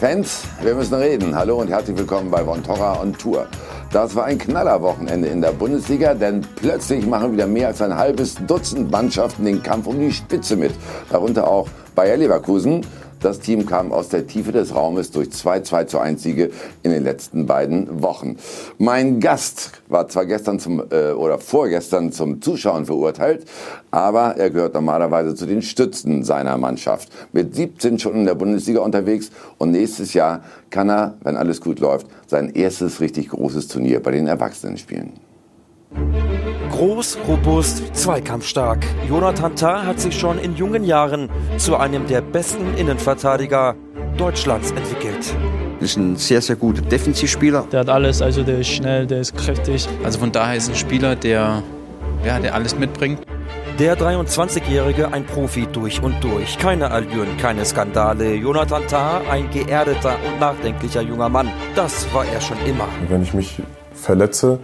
Fans, wir müssen reden. Hallo und herzlich willkommen bei Von Torra on Tour. Das war ein Knallerwochenende in der Bundesliga, denn plötzlich machen wieder mehr als ein halbes Dutzend Mannschaften den Kampf um die Spitze mit. Darunter auch Bayer Leverkusen, das Team kam aus der Tiefe des Raumes durch zwei 2 zu 1 Siege in den letzten beiden Wochen. Mein Gast war zwar gestern zum, äh, oder vorgestern zum Zuschauen verurteilt, aber er gehört normalerweise zu den Stützen seiner Mannschaft. Mit 17 schon in der Bundesliga unterwegs und nächstes Jahr kann er, wenn alles gut läuft, sein erstes richtig großes Turnier bei den Erwachsenen spielen. Groß, robust, zweikampfstark. Jonathan Tah hat sich schon in jungen Jahren zu einem der besten Innenverteidiger Deutschlands entwickelt. Ist ein sehr, sehr guter Defensivspieler. Der hat alles, also der ist schnell, der ist kräftig. Also von daher ist ein Spieler, der, ja, der alles mitbringt. Der 23-Jährige ein Profi durch und durch. Keine Allüren, keine Skandale. Jonathan Tah, ein geerdeter und nachdenklicher junger Mann. Das war er schon immer. Wenn ich mich verletze,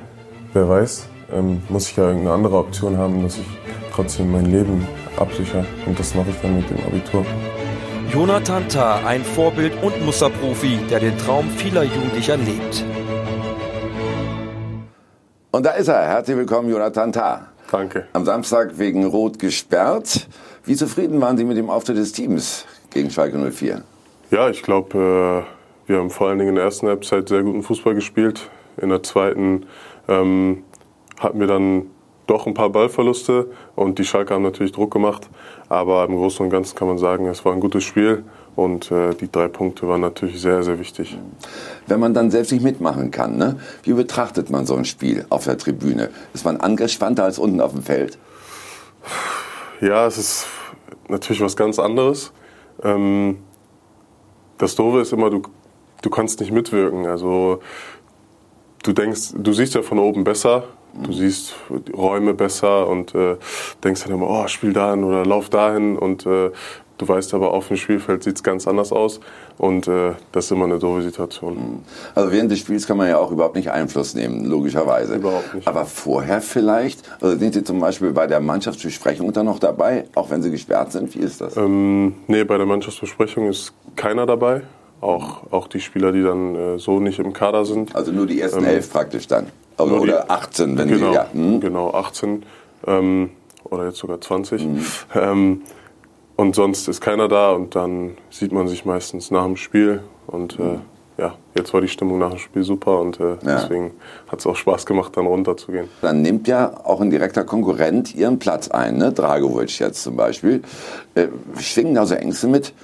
wer weiß, ähm, muss ich ja irgendeine andere Option haben, dass ich trotzdem mein Leben absichere. Und das mache ich dann mit dem Abitur. Jonathan Tah, ein Vorbild und Musterprofi, der den Traum vieler Jugendlicher lebt. Und da ist er. Herzlich willkommen, Jonathan Tah. Danke. Am Samstag wegen Rot gesperrt. Wie zufrieden waren Sie mit dem Auftritt des Teams gegen Schalke 04? Ja, ich glaube, äh, wir haben vor allen Dingen in der ersten Halbzeit sehr guten Fußball gespielt. In der zweiten ähm, hatten wir dann doch ein paar Ballverluste und die Schalke haben natürlich Druck gemacht. Aber im Großen und Ganzen kann man sagen, es war ein gutes Spiel und äh, die drei Punkte waren natürlich sehr, sehr wichtig. Wenn man dann selbst nicht mitmachen kann, ne? wie betrachtet man so ein Spiel auf der Tribüne? Ist man angespannter als unten auf dem Feld? Ja, es ist natürlich was ganz anderes. Ähm, das Doofe ist immer, du, du kannst nicht mitwirken. Also du denkst, du siehst ja von oben besser Du siehst Räume besser und äh, denkst dann immer, oh, spiel dahin oder lauf dahin und äh, du weißt aber, auf dem Spielfeld sieht es ganz anders aus und äh, das ist immer eine doofe Situation. Mhm. Also während des Spiels kann man ja auch überhaupt nicht Einfluss nehmen, logischerweise. Überhaupt nicht. Aber vorher vielleicht? Also sind Sie zum Beispiel bei der Mannschaftsbesprechung dann noch dabei, auch wenn Sie gesperrt sind? Wie ist das? Ähm, nee, bei der Mannschaftsbesprechung ist keiner dabei. Auch, auch die Spieler, die dann äh, so nicht im Kader sind. Also nur die ersten ähm, elf praktisch dann? Also, oder 18, wenn genau, die, ja. Hm? Genau, 18 ähm, oder jetzt sogar 20. Mhm. Ähm, und sonst ist keiner da und dann sieht man sich meistens nach dem Spiel. Und äh, mhm. ja, jetzt war die Stimmung nach dem Spiel super und äh, ja. deswegen hat es auch Spaß gemacht, dann runterzugehen. Dann nimmt ja auch ein direkter Konkurrent ihren Platz ein, ne? Dragovic jetzt zum Beispiel. Äh, schwingen da so Ängste mit,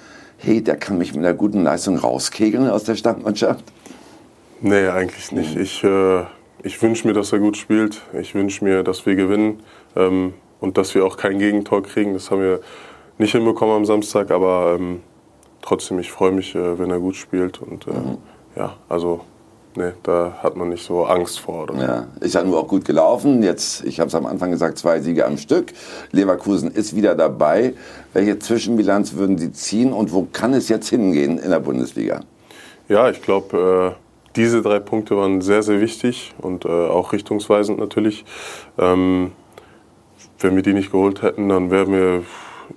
hey, der kann mich mit einer guten Leistung rauskegeln aus der Stammmannschaft? Nee, eigentlich nicht. Ich äh, ich wünsche mir, dass er gut spielt. Ich wünsche mir, dass wir gewinnen ähm, und dass wir auch kein Gegentor kriegen. Das haben wir nicht hinbekommen am Samstag, aber ähm, trotzdem, ich freue mich, äh, wenn er gut spielt. Und äh, mhm. ja, also Nee, da hat man nicht so Angst vor. Oder? Ja, ist ja nur auch gut gelaufen. Jetzt, ich habe es am Anfang gesagt, zwei Siege am Stück. Leverkusen ist wieder dabei. Welche Zwischenbilanz würden Sie ziehen und wo kann es jetzt hingehen in der Bundesliga? Ja, ich glaube, äh, diese drei Punkte waren sehr, sehr wichtig und äh, auch richtungsweisend natürlich. Ähm, wenn wir die nicht geholt hätten, dann wären wir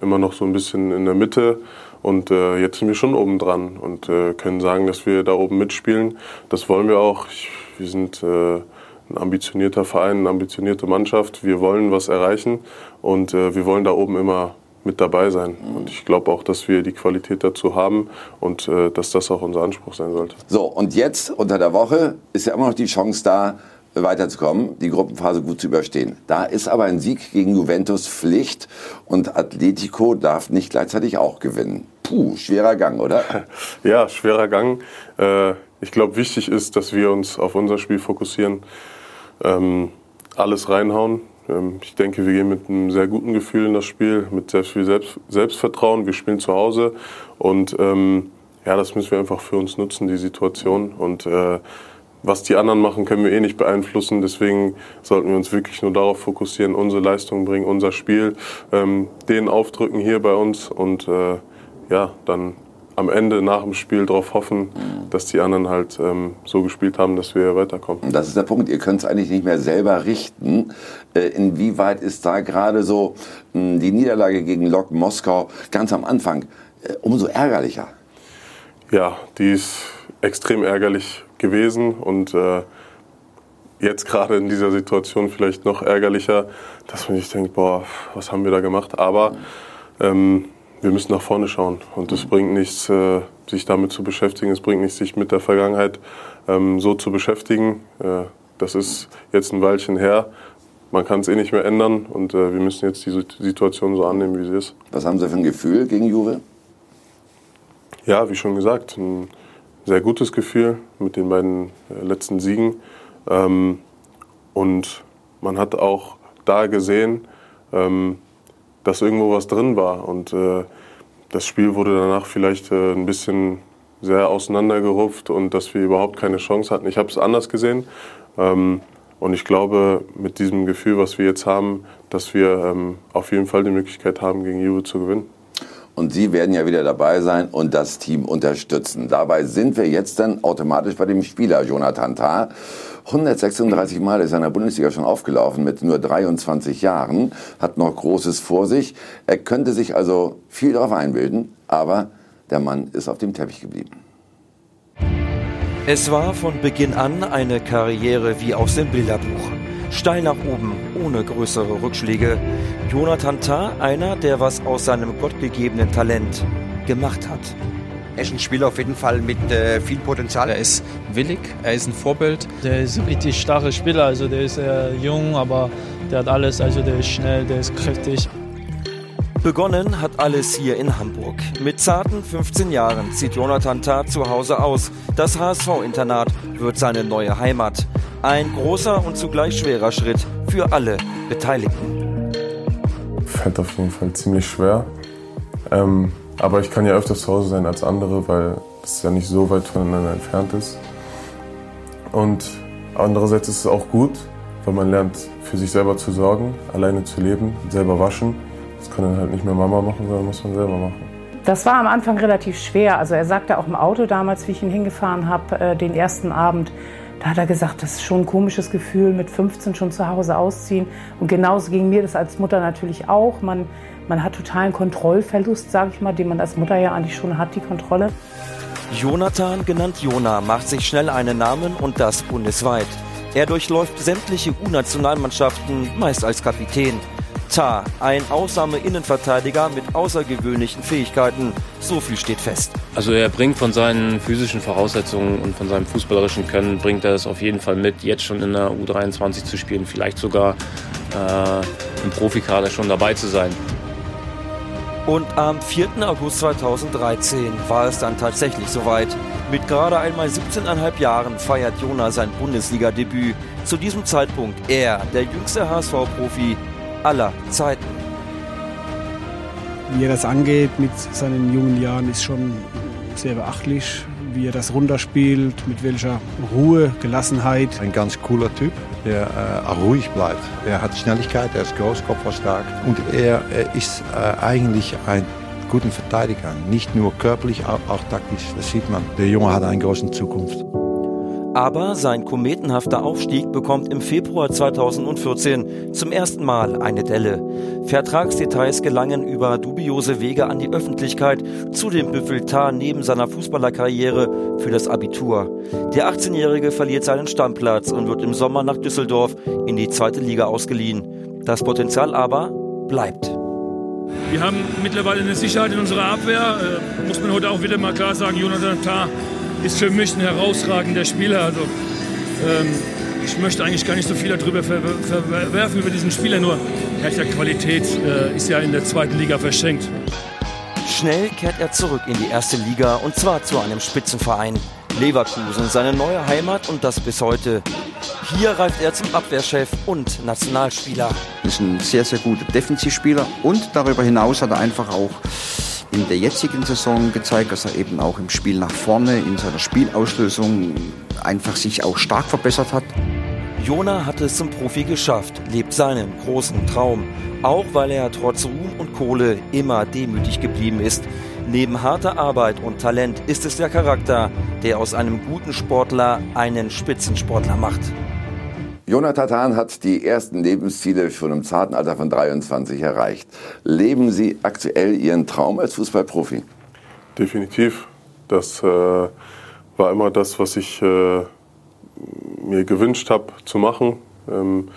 immer noch so ein bisschen in der Mitte. Und äh, jetzt sind wir schon oben dran und äh, können sagen, dass wir da oben mitspielen. Das wollen wir auch. Ich, wir sind äh, ein ambitionierter Verein, eine ambitionierte Mannschaft. Wir wollen was erreichen und äh, wir wollen da oben immer mit dabei sein. Und ich glaube auch, dass wir die Qualität dazu haben und äh, dass das auch unser Anspruch sein sollte. So, und jetzt unter der Woche ist ja immer noch die Chance da, weiterzukommen, die Gruppenphase gut zu überstehen. Da ist aber ein Sieg gegen Juventus Pflicht und Atletico darf nicht gleichzeitig auch gewinnen. Puh, schwerer Gang, oder? Ja, schwerer Gang. Äh, ich glaube, wichtig ist, dass wir uns auf unser Spiel fokussieren, ähm, alles reinhauen, ähm, ich denke, wir gehen mit einem sehr guten Gefühl in das Spiel, mit sehr viel Selbst Selbstvertrauen. Wir spielen zu Hause und ähm, ja, das müssen wir einfach für uns nutzen, die Situation. Und äh, was die anderen machen, können wir eh nicht beeinflussen. Deswegen sollten wir uns wirklich nur darauf fokussieren, unsere Leistung bringen, unser Spiel, ähm, den aufdrücken hier bei uns und äh, ja, dann am Ende nach dem Spiel darauf hoffen, dass die anderen halt ähm, so gespielt haben, dass wir weiterkommen. Das ist der Punkt. Ihr könnt es eigentlich nicht mehr selber richten. Äh, inwieweit ist da gerade so mh, die Niederlage gegen Lok Moskau ganz am Anfang äh, umso ärgerlicher? ja, die ist extrem ärgerlich gewesen und äh, jetzt gerade in dieser Situation vielleicht noch ärgerlicher, dass man sich denkt, boah, was haben wir da gemacht? Aber ähm, wir müssen nach vorne schauen und es bringt nichts, äh, sich damit zu beschäftigen. Es bringt nichts, sich mit der Vergangenheit ähm, so zu beschäftigen. Äh, das ist jetzt ein Weilchen her. Man kann es eh nicht mehr ändern und äh, wir müssen jetzt die Situation so annehmen, wie sie ist. Was haben Sie für ein Gefühl gegen Juve? Ja, wie schon gesagt, ein sehr gutes Gefühl mit den beiden letzten Siegen. Ähm, und man hat auch da gesehen, ähm, dass irgendwo was drin war. Und äh, das Spiel wurde danach vielleicht äh, ein bisschen sehr auseinandergerupft und dass wir überhaupt keine Chance hatten. Ich habe es anders gesehen. Ähm, und ich glaube, mit diesem Gefühl, was wir jetzt haben, dass wir ähm, auf jeden Fall die Möglichkeit haben, gegen Juve zu gewinnen. Und Sie werden ja wieder dabei sein und das Team unterstützen. Dabei sind wir jetzt dann automatisch bei dem Spieler Jonathan Tah. 136 Mal ist er in der Bundesliga schon aufgelaufen mit nur 23 Jahren, hat noch Großes vor sich. Er könnte sich also viel darauf einbilden, aber der Mann ist auf dem Teppich geblieben. Es war von Beginn an eine Karriere wie aus dem Bilderbuch. Steil nach oben, ohne größere Rückschläge. Jonathan Tah, einer, der was aus seinem gottgegebenen Talent gemacht hat. Er ist ein Spieler auf jeden Fall mit äh, viel Potenzial. Er ist willig, er ist ein Vorbild. Der ist ein richtig starker Spieler, also der ist äh, jung, aber der hat alles, also der ist schnell, der ist kräftig. Begonnen hat alles hier in Hamburg. Mit zarten 15 Jahren zieht Jonathan Tah zu Hause aus. Das HSV-Internat wird seine neue Heimat. Ein großer und zugleich schwerer Schritt für alle Beteiligten. Fällt auf jeden Fall ziemlich schwer. Ähm, aber ich kann ja öfters zu Hause sein als andere, weil es ja nicht so weit voneinander entfernt ist. Und andererseits ist es auch gut, weil man lernt, für sich selber zu sorgen, alleine zu leben, selber waschen. Das kann dann halt nicht mehr Mama machen, sondern muss man selber machen. Das war am Anfang relativ schwer. Also er sagte auch im Auto damals, wie ich ihn hingefahren habe, äh, den ersten Abend, da hat er gesagt, das ist schon ein komisches Gefühl, mit 15 schon zu Hause ausziehen. Und genauso ging mir das als Mutter natürlich auch. Man, man hat totalen Kontrollverlust, sage ich mal, den man als Mutter ja eigentlich schon hat, die Kontrolle. Jonathan, genannt Jona, macht sich schnell einen Namen und das bundesweit. Er durchläuft sämtliche U-Nationalmannschaften, meist als Kapitän. Ta, ein Ausnahme-Innenverteidiger mit außergewöhnlichen Fähigkeiten. So viel steht fest. Also er bringt von seinen physischen Voraussetzungen und von seinem fußballerischen Können, bringt er es auf jeden Fall mit, jetzt schon in der U23 zu spielen, vielleicht sogar äh, im Profikader schon dabei zu sein. Und am 4. August 2013 war es dann tatsächlich soweit. Mit gerade einmal 17,5 Jahren feiert Jona sein Bundesliga-Debüt. Zu diesem Zeitpunkt er, der jüngste HSV-Profi aller Zeiten. Wie er das angeht mit seinen jungen Jahren ist schon sehr beachtlich, wie er das runterspielt, mit welcher Ruhe, Gelassenheit. Ein ganz cooler Typ, der äh, ruhig bleibt. Er hat Schnelligkeit, er ist groß, Kopf stark und er, er ist äh, eigentlich ein guter Verteidiger. Nicht nur körperlich, auch, auch taktisch. Das sieht man. Der Junge hat eine große Zukunft. Aber sein kometenhafter Aufstieg bekommt im Februar 2014 zum ersten Mal eine Delle. Vertragsdetails gelangen über dubiose Wege an die Öffentlichkeit. Zudem büffelt Tar neben seiner Fußballerkarriere für das Abitur. Der 18-Jährige verliert seinen Stammplatz und wird im Sommer nach Düsseldorf in die zweite Liga ausgeliehen. Das Potenzial aber bleibt. Wir haben mittlerweile eine Sicherheit in unserer Abwehr. Äh, muss man heute auch wieder mal klar sagen, Jonathan Tah ist für mich ein herausragender Spieler. Also, ähm, ich möchte eigentlich gar nicht so viel darüber verwerfen über diesen Spieler, nur er hat ja Qualität, äh, ist ja in der zweiten Liga verschenkt. Schnell kehrt er zurück in die erste Liga und zwar zu einem Spitzenverein. Leverkusen, seine neue Heimat und das bis heute. Hier reift er zum Abwehrchef und Nationalspieler. Er ist ein sehr, sehr guter Defensivspieler und darüber hinaus hat er einfach auch in der jetzigen Saison gezeigt, dass er eben auch im Spiel nach vorne, in seiner Spielauslösung einfach sich auch stark verbessert hat. Jona hat es zum Profi geschafft, lebt seinen großen Traum. Auch weil er trotz Ruhm und Kohle immer demütig geblieben ist. Neben harter Arbeit und Talent ist es der Charakter, der aus einem guten Sportler einen Spitzensportler macht. Jonathan hat die ersten Lebensziele schon im zarten Alter von 23 erreicht. Leben Sie aktuell Ihren Traum als Fußballprofi? Definitiv. Das äh, war immer das, was ich äh, mir gewünscht habe zu machen. Ähm,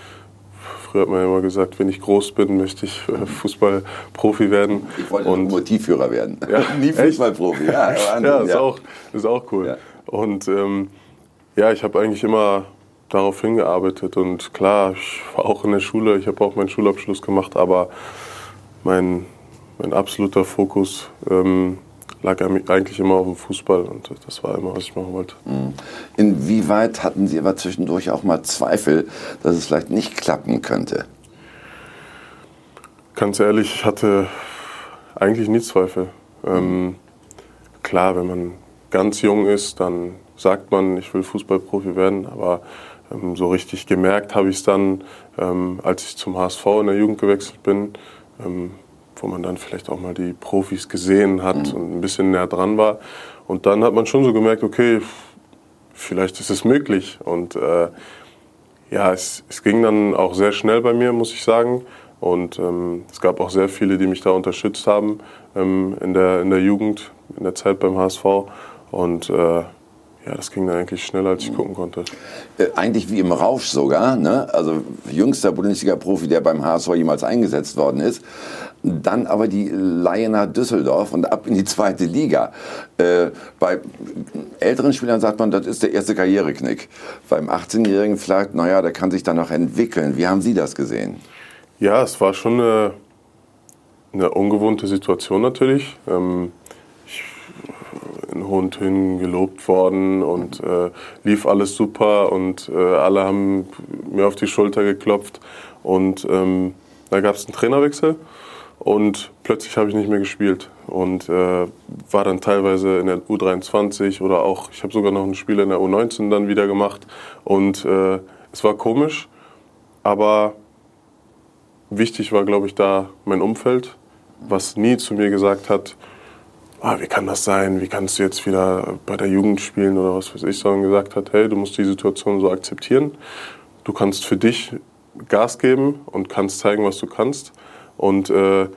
früher hat man ja immer gesagt, wenn ich groß bin, möchte ich äh, Fußballprofi werden. Ich wollte und Motivführer werden. Ja, Nie Fußballprofi. Ja, ja, ist, ja. Auch, ist auch cool. Ja. Und ähm, ja, ich habe eigentlich immer darauf hingearbeitet. Und klar, ich war auch in der Schule, ich habe auch meinen Schulabschluss gemacht, aber mein, mein absoluter Fokus ähm, lag eigentlich immer auf dem Fußball und das war immer, was ich machen wollte. Mhm. Inwieweit hatten Sie aber zwischendurch auch mal Zweifel, dass es vielleicht nicht klappen könnte? Ganz ehrlich, ich hatte eigentlich nie Zweifel. Ähm, klar, wenn man ganz jung ist, dann sagt man, ich will Fußballprofi werden, aber ähm, so richtig gemerkt habe ich es dann, ähm, als ich zum HSV in der Jugend gewechselt bin, ähm, wo man dann vielleicht auch mal die Profis gesehen hat mhm. und ein bisschen näher dran war. Und dann hat man schon so gemerkt, okay, vielleicht ist es möglich. Und äh, ja, es, es, ging dann auch sehr schnell bei mir, muss ich sagen. Und ähm, es gab auch sehr viele, die mich da unterstützt haben ähm, in, der, in der Jugend, in der Zeit beim HSV. Und äh, ja, das ging dann eigentlich schneller, als ich gucken konnte. Äh, eigentlich wie im Rausch sogar. Ne? Also jüngster Bundesliga-Profi, der beim HSV jemals eingesetzt worden ist. Dann aber die Laie nach Düsseldorf und ab in die zweite Liga. Äh, bei älteren Spielern sagt man, das ist der erste Karriereknick. Beim 18-Jährigen vielleicht, naja, der kann sich dann noch entwickeln. Wie haben Sie das gesehen? Ja, es war schon eine, eine ungewohnte Situation natürlich. Ähm, in hohen Tönen gelobt worden und äh, lief alles super und äh, alle haben mir auf die Schulter geklopft. Und ähm, da gab es einen Trainerwechsel und plötzlich habe ich nicht mehr gespielt und äh, war dann teilweise in der U23 oder auch, ich habe sogar noch ein Spiel in der U19 dann wieder gemacht und äh, es war komisch, aber wichtig war, glaube ich, da mein Umfeld, was nie zu mir gesagt hat, ah, wie kann das sein, wie kannst du jetzt wieder bei der Jugend spielen oder was weiß ich, sondern gesagt hat, hey, du musst die Situation so akzeptieren. Du kannst für dich Gas geben und kannst zeigen, was du kannst. Und äh,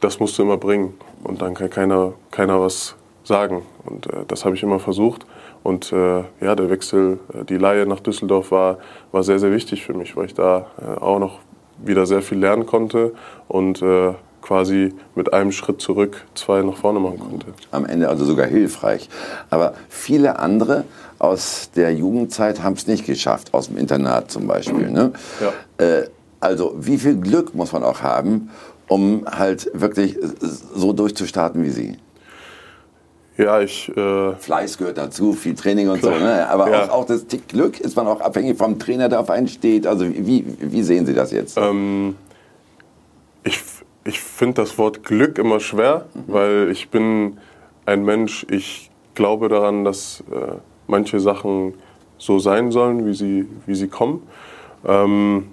das musst du immer bringen. Und dann kann keiner, keiner was sagen. Und äh, das habe ich immer versucht. Und äh, ja, der Wechsel, äh, die Laie nach Düsseldorf war, war sehr, sehr wichtig für mich, weil ich da äh, auch noch wieder sehr viel lernen konnte und äh, quasi mit einem Schritt zurück zwei nach vorne machen konnte. Am Ende also sogar hilfreich. Aber viele andere aus der Jugendzeit haben es nicht geschafft, aus dem Internat zum Beispiel. Ne? Ja. Äh, also wie viel Glück muss man auch haben, um halt wirklich so durchzustarten wie Sie? Ja, ich. Äh Fleiß gehört dazu, viel Training und klar. so. Ne? Aber ja. auch, auch, das Glück ist man auch abhängig vom Trainer, der auf einen steht. Also wie, wie sehen Sie das jetzt? Ähm, ich ich finde das Wort Glück immer schwer, weil ich bin ein Mensch, ich glaube daran, dass äh, manche Sachen so sein sollen, wie sie, wie sie kommen. Ähm,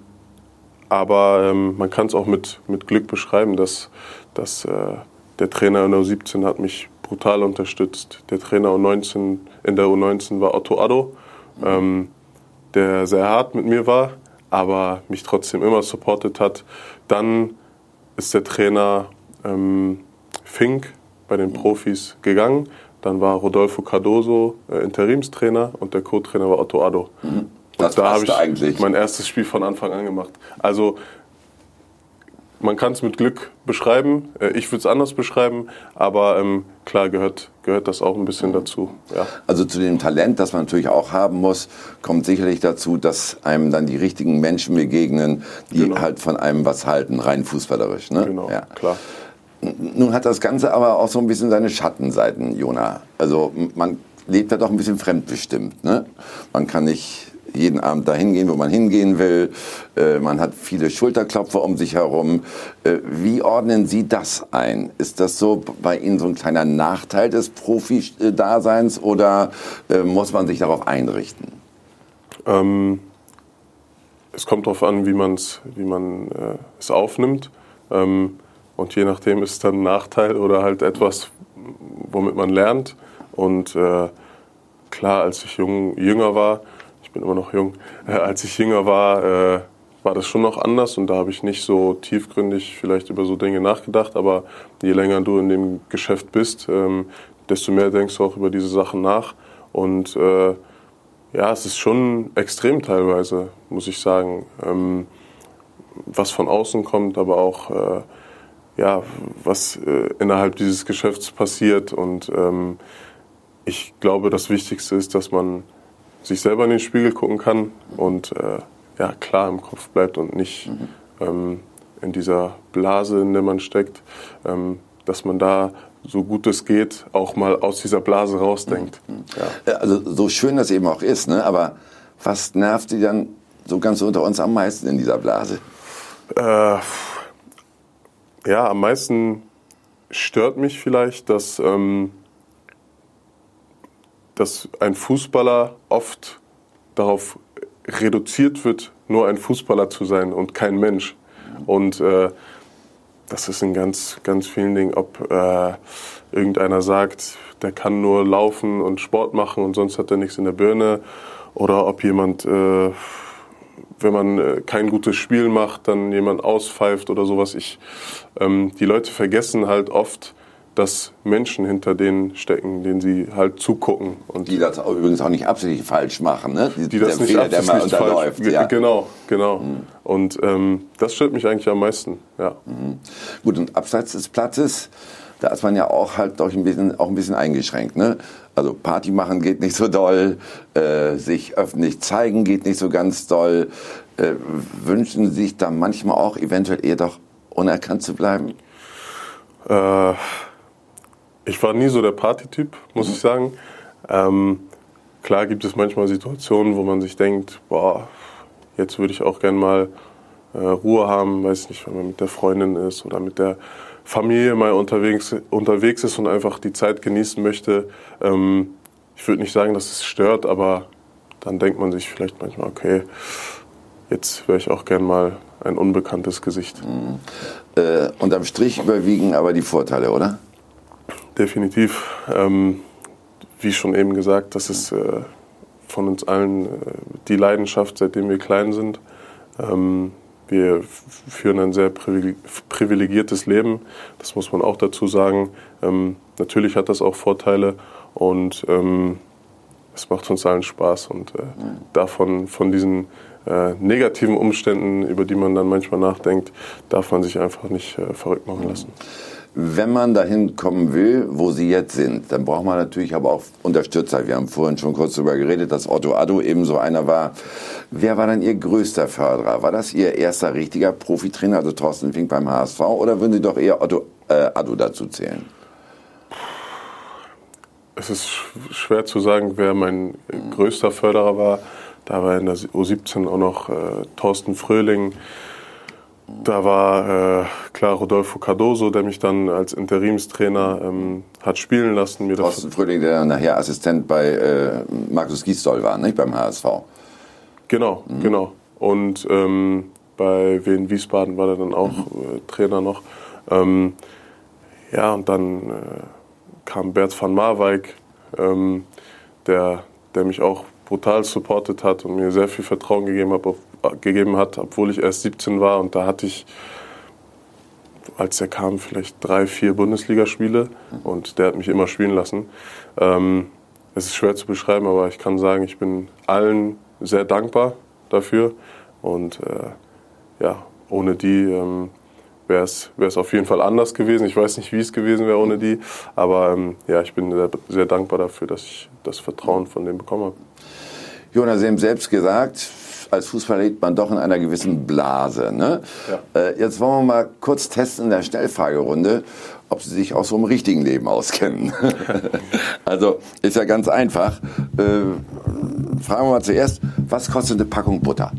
aber ähm, man kann es auch mit, mit Glück beschreiben, dass, dass äh, der Trainer in der U17 hat mich brutal unterstützt. Der Trainer U19, in der U19 war Otto Addo, ähm, der sehr hart mit mir war, aber mich trotzdem immer supportet hat. Dann ist der Trainer ähm, Fink bei den Profis gegangen. Dann war Rodolfo Cardoso äh, Interimstrainer und der Co-Trainer war Otto Addo. Mhm. Das da habe ich eigentlich. mein erstes Spiel von Anfang an gemacht. Also man kann es mit Glück beschreiben. Äh, ich würde es anders beschreiben, aber ähm, klar gehört, gehört das auch ein bisschen dazu. Ja. Also zu dem Talent, das man natürlich auch haben muss, kommt sicherlich dazu, dass einem dann die richtigen Menschen begegnen, die genau. halt von einem was halten, rein fußballerisch. Ne? Genau, ja. klar. Nun hat das Ganze aber auch so ein bisschen seine Schattenseiten, Jona. Also man lebt da doch ein bisschen fremdbestimmt. Ne? Man kann nicht jeden Abend dahin gehen, wo man hingehen will. Äh, man hat viele Schulterklopfer um sich herum. Äh, wie ordnen Sie das ein? Ist das so bei Ihnen so ein kleiner Nachteil des Profi-Daseins oder äh, muss man sich darauf einrichten? Ähm, es kommt darauf an, wie, man's, wie man äh, es aufnimmt. Ähm, und je nachdem ist es dann ein Nachteil oder halt etwas, womit man lernt. Und äh, klar, als ich jung, jünger war, ich bin immer noch jung, äh, als ich jünger war, äh, war das schon noch anders und da habe ich nicht so tiefgründig vielleicht über so Dinge nachgedacht, aber je länger du in dem Geschäft bist, ähm, desto mehr denkst du auch über diese Sachen nach. Und äh, ja, es ist schon extrem teilweise, muss ich sagen, ähm, was von außen kommt, aber auch äh, ja, was äh, innerhalb dieses Geschäfts passiert. Und ähm, ich glaube, das Wichtigste ist, dass man sich selber in den Spiegel gucken kann und äh, ja, klar im Kopf bleibt und nicht mhm. ähm, in dieser Blase, in der man steckt, ähm, dass man da so gut es geht auch mal aus dieser Blase rausdenkt. Mhm. Ja. Also so schön das eben auch ist, ne? aber was nervt die dann so ganz unter uns am meisten in dieser Blase? Äh, ja, am meisten stört mich vielleicht, dass, ähm, dass ein Fußballer oft darauf reduziert wird, nur ein Fußballer zu sein und kein Mensch. Und äh, das ist in ganz, ganz vielen Dingen, ob äh, irgendeiner sagt, der kann nur laufen und Sport machen und sonst hat er nichts in der Birne. Oder ob jemand, äh, wenn man äh, kein gutes Spiel macht, dann jemand auspfeift oder sowas. Ich, ähm, die Leute vergessen halt oft, dass Menschen hinter denen stecken, denen sie halt zugucken. Und die das übrigens auch nicht absichtlich falsch machen, ne? Die, die das nicht Fehler, absichtlich falsch ja. Genau, genau. Mhm. Und ähm, das stört mich eigentlich am meisten, ja. Mhm. Gut, und abseits des Platzes, da ist man ja auch halt doch ein bisschen, auch ein bisschen eingeschränkt, ne? Also Party machen geht nicht so doll, äh, sich öffentlich zeigen geht nicht so ganz doll. Äh, wünschen sich da manchmal auch eventuell eher doch unerkannt zu bleiben? Äh ich war nie so der Partytyp, muss mhm. ich sagen. Ähm, klar gibt es manchmal Situationen, wo man sich denkt, boah, jetzt würde ich auch gern mal äh, Ruhe haben, weiß nicht, wenn man mit der Freundin ist oder mit der Familie mal unterwegs, unterwegs ist und einfach die Zeit genießen möchte. Ähm, ich würde nicht sagen, dass es stört, aber dann denkt man sich vielleicht manchmal, okay, jetzt wäre ich auch gern mal ein unbekanntes Gesicht. Mhm. Äh, unterm Strich überwiegen aber die Vorteile, oder? Definitiv. Ähm, wie schon eben gesagt, das ist äh, von uns allen äh, die Leidenschaft, seitdem wir klein sind. Ähm, wir führen ein sehr privilegiertes Leben, das muss man auch dazu sagen. Ähm, natürlich hat das auch Vorteile und ähm, es macht uns allen Spaß. Und äh, davon, von diesen äh, negativen Umständen, über die man dann manchmal nachdenkt, darf man sich einfach nicht äh, verrückt machen lassen. Wenn man dahin kommen will, wo Sie jetzt sind, dann braucht man natürlich aber auch Unterstützer. Wir haben vorhin schon kurz darüber geredet, dass Otto Addo eben so einer war. Wer war dann Ihr größter Förderer? War das Ihr erster richtiger Profitrainer, also Thorsten Fink beim HSV, oder würden Sie doch eher Otto äh, Addo dazu zählen? Es ist schwer zu sagen, wer mein größter Förderer war. Da war in der U17 auch noch äh, Thorsten Fröhling. Da war äh, klar Rodolfo Cardoso, der mich dann als Interimstrainer ähm, hat spielen lassen. Mir Thorsten Fröhling, der nachher Assistent bei äh, Markus Gisdol war, nicht beim HSV. Genau, mhm. genau. Und ähm, bei Wien Wiesbaden war er dann auch mhm. äh, Trainer noch. Ähm, ja, und dann äh, kam Bert van Marwijk, ähm, der, der mich auch brutal supportet hat und mir sehr viel Vertrauen gegeben hat, gegeben hat, obwohl ich erst 17 war. Und da hatte ich, als er kam, vielleicht drei, vier Bundesligaspiele und der hat mich immer spielen lassen. Ähm, es ist schwer zu beschreiben, aber ich kann sagen, ich bin allen sehr dankbar dafür. Und äh, ja, ohne die ähm, wäre es auf jeden Fall anders gewesen. Ich weiß nicht, wie es gewesen wäre ohne die. Aber ähm, ja, ich bin sehr, sehr dankbar dafür, dass ich das Vertrauen von denen bekommen habe. Jonas, Sie haben selbst gesagt, als Fußballer lebt man doch in einer gewissen Blase. Ne? Ja. Äh, jetzt wollen wir mal kurz testen in der Stellfragerunde, ob Sie sich auch so im richtigen Leben auskennen. also ist ja ganz einfach. Äh, fragen wir mal zuerst, was kostet eine Packung Butter?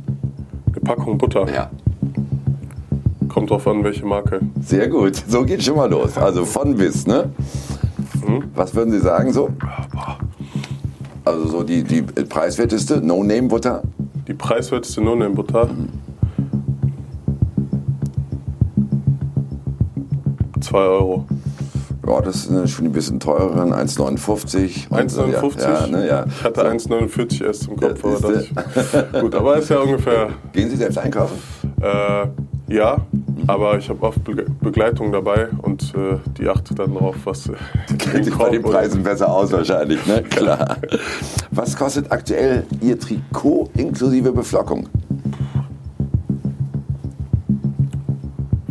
Eine Packung Butter? Ja. Kommt drauf an, welche Marke. Sehr gut, so geht schon mal los. Also von bis, ne? Mhm. Was würden Sie sagen so? Also so die, die preiswerteste No-Name-Butter? Die preiswerteste No-Name-Butter? Mhm. 2 Euro. Ja, das ist schon ein bisschen teurer, 1,59. 1,59? Ja, ne, ja. Ich hatte 1,49 erst im Kopf, ja, aber gut, aber ist ja ungefähr. Gehen Sie selbst einkaufen? Äh, ja, Aber ich habe oft Be Begleitung dabei und äh, die achtet dann drauf, was. Äh, Kennt sich bei den Preisen besser aus wahrscheinlich, ne? Klar. Was kostet aktuell Ihr Trikot inklusive Beflockung?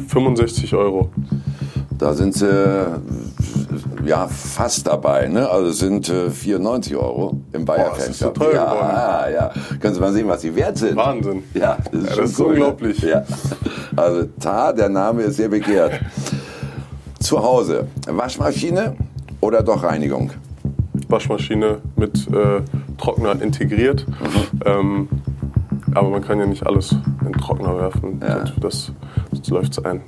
65 Euro. Da sind sie ja fast dabei, ne? Also sind äh, 94 Euro im Bayer Boah, das ist so teuer ja, geworden. ja, ja. Können Sie mal sehen, was sie wert sind. Wahnsinn. Ja, das ist, Ja, das ist cool, ne? unglaublich. Ja. Also Tar, der Name ist sehr begehrt. Zu Hause, Waschmaschine oder doch Reinigung? Waschmaschine mit äh, Trockner integriert. Mhm. Ähm, aber man kann ja nicht alles in den Trockner werfen. Ja. Das, das, das läuft ein.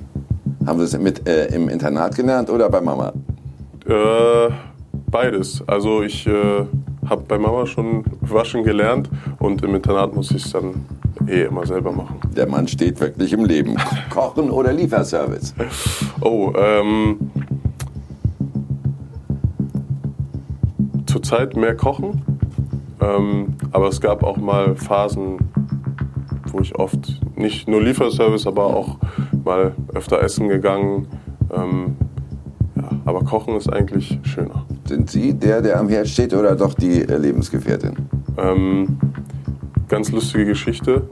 Haben Sie es mit äh, im Internat gelernt oder bei Mama? Äh, beides. Also ich äh, habe bei Mama schon waschen gelernt und im Internat muss ich es dann eh immer selber machen. Der Mann steht wirklich im Leben. Kochen oder Lieferservice? Oh, ähm, zurzeit mehr kochen, ähm, aber es gab auch mal Phasen, wo ich oft nicht nur Lieferservice, aber auch mal öfter essen gegangen. Ähm, aber kochen ist eigentlich schöner. Sind Sie der, der am Herd steht oder doch die äh, Lebensgefährtin? Ähm, ganz lustige Geschichte.